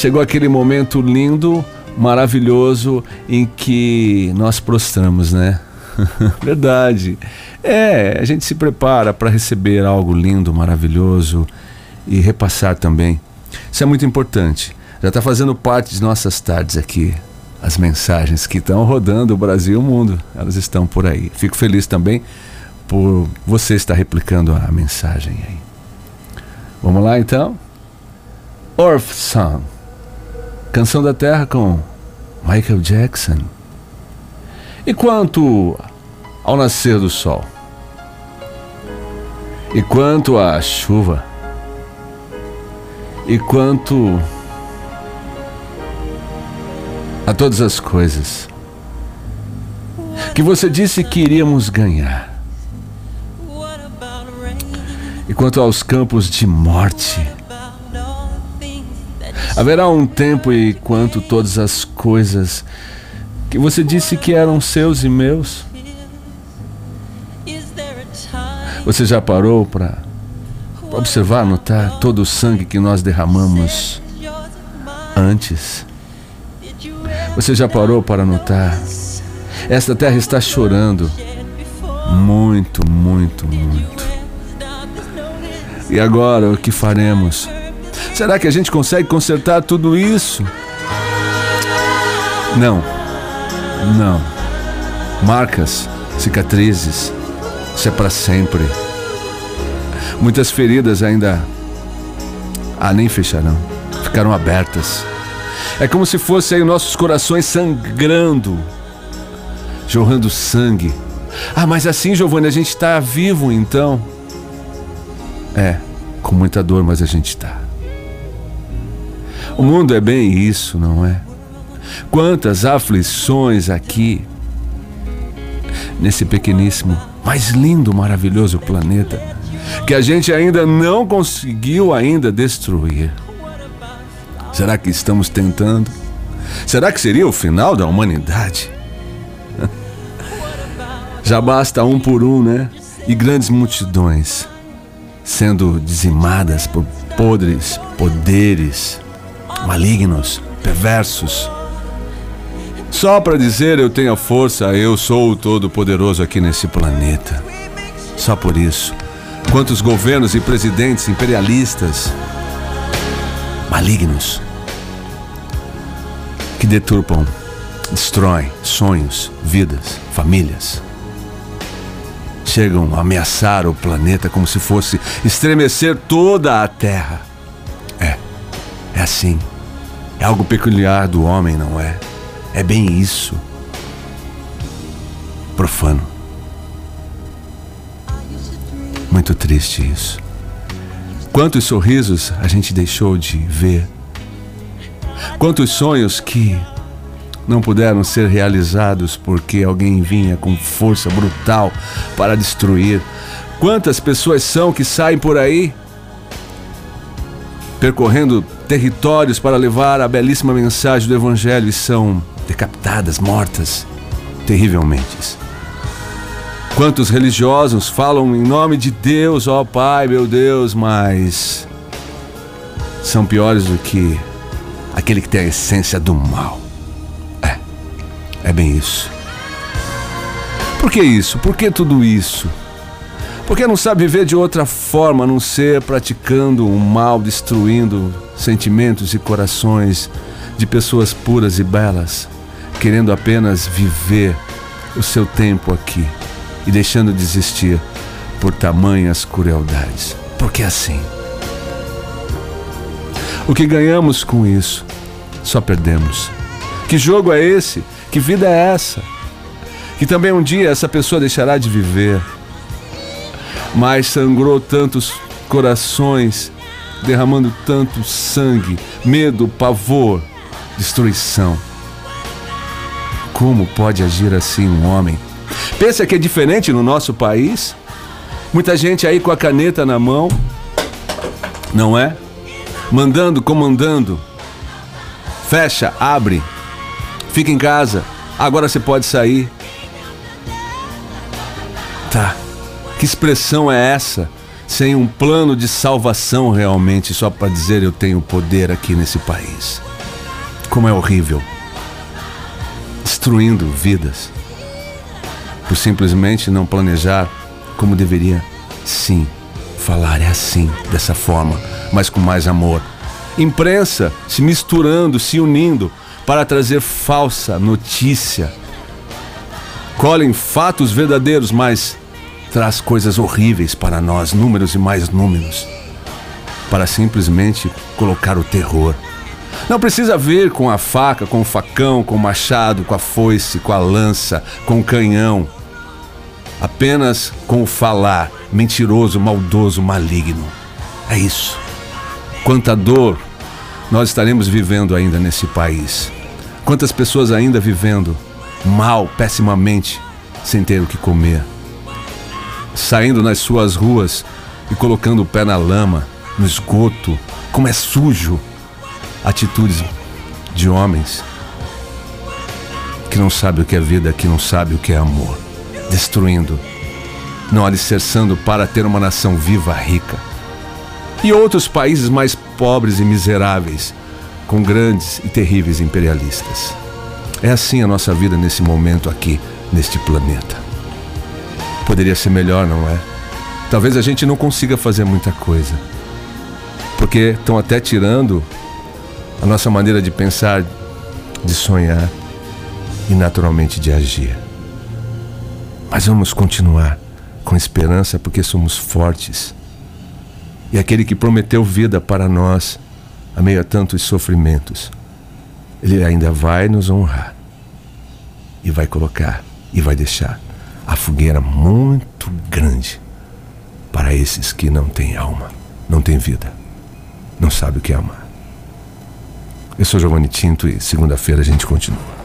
chegou aquele momento lindo, maravilhoso em que nós prostramos, né? Verdade. É, a gente se prepara para receber algo lindo, maravilhoso e repassar também. Isso é muito importante. Já está fazendo parte de nossas tardes aqui. As mensagens que estão rodando o Brasil e o mundo, elas estão por aí. Fico feliz também por você estar replicando a mensagem aí. Vamos lá então? Earth Song, Canção da Terra com Michael Jackson. E quanto ao nascer do sol? E quanto à chuva? E quanto a todas as coisas que você disse que iríamos ganhar? E quanto aos campos de morte? Haverá um tempo e quanto todas as coisas que você disse que eram seus e meus? Você já parou para observar, notar todo o sangue que nós derramamos antes? Você já parou para notar? Esta terra está chorando muito, muito, muito. E agora o que faremos? Será que a gente consegue consertar tudo isso? Não. Não. Marcas, cicatrizes, isso é para sempre. Muitas feridas ainda ah, nem fecharão, ficarão abertas. É como se fossem nossos corações sangrando, jorrando sangue. Ah, mas assim, Giovanni, a gente está vivo então. É, com muita dor, mas a gente está. O mundo é bem isso, não é? Quantas aflições aqui, nesse pequeníssimo, mais lindo, maravilhoso planeta, que a gente ainda não conseguiu ainda destruir. Será que estamos tentando? Será que seria o final da humanidade? Já basta um por um, né? E grandes multidões sendo dizimadas por podres poderes malignos, perversos. Só para dizer eu tenho a força, eu sou o todo-poderoso aqui nesse planeta. Só por isso. Quantos governos e presidentes imperialistas malignos que deturpam, destroem sonhos, vidas, famílias. Chegam a ameaçar o planeta como se fosse estremecer toda a Terra. É, é assim. É algo peculiar do homem, não é? É bem isso. Profano. Muito triste isso. Quantos sorrisos a gente deixou de ver. Quantos sonhos que não puderam ser realizados porque alguém vinha com força brutal para destruir. Quantas pessoas são que saem por aí percorrendo territórios para levar a belíssima mensagem do Evangelho e são decapitadas, mortas, terrivelmente. Quantos religiosos falam em nome de Deus, ó Pai, meu Deus, mas são piores do que aquele que tem a essência do mal. É, é bem isso. Por que isso? Por que tudo isso? Porque não sabe viver de outra forma a não ser praticando o mal, destruindo sentimentos e corações de pessoas puras e belas, querendo apenas viver o seu tempo aqui e deixando de existir por tamanhas crueldades. Porque é assim. O que ganhamos com isso? Só perdemos. Que jogo é esse? Que vida é essa? Que também um dia essa pessoa deixará de viver mas sangrou tantos corações, derramando tanto sangue, medo, pavor, destruição. Como pode agir assim um homem? Pensa que é diferente no nosso país? Muita gente aí com a caneta na mão, não é? Mandando, comandando. Fecha, abre. Fica em casa. Agora você pode sair. Que expressão é essa? sem um plano de salvação realmente, só para dizer eu tenho poder aqui nesse país. Como é horrível. Destruindo vidas. Por simplesmente não planejar como deveria. Sim, falar é assim, dessa forma, mas com mais amor. Imprensa se misturando, se unindo para trazer falsa notícia. Colhem fatos verdadeiros, mas traz coisas horríveis para nós, números e mais números, para simplesmente colocar o terror. Não precisa vir com a faca, com o facão, com o machado, com a foice, com a lança, com o canhão. Apenas com o falar mentiroso, maldoso, maligno. É isso. Quanta dor nós estaremos vivendo ainda nesse país. Quantas pessoas ainda vivendo mal, pessimamente, sem ter o que comer saindo nas suas ruas e colocando o pé na lama, no esgoto, como é sujo. Atitudes de homens que não sabe o que é vida, que não sabe o que é amor, destruindo, não alicerçando para ter uma nação viva, rica. E outros países mais pobres e miseráveis, com grandes e terríveis imperialistas. É assim a nossa vida nesse momento aqui, neste planeta poderia ser melhor, não é? Talvez a gente não consiga fazer muita coisa. Porque estão até tirando a nossa maneira de pensar, de sonhar e naturalmente de agir. Mas vamos continuar com esperança porque somos fortes. E aquele que prometeu vida para nós, a meio a tantos sofrimentos, ele ainda vai nos honrar e vai colocar e vai deixar a fogueira muito grande para esses que não têm alma, não têm vida, não sabem o que é amar. Eu sou Giovanni Tinto e segunda-feira a gente continua.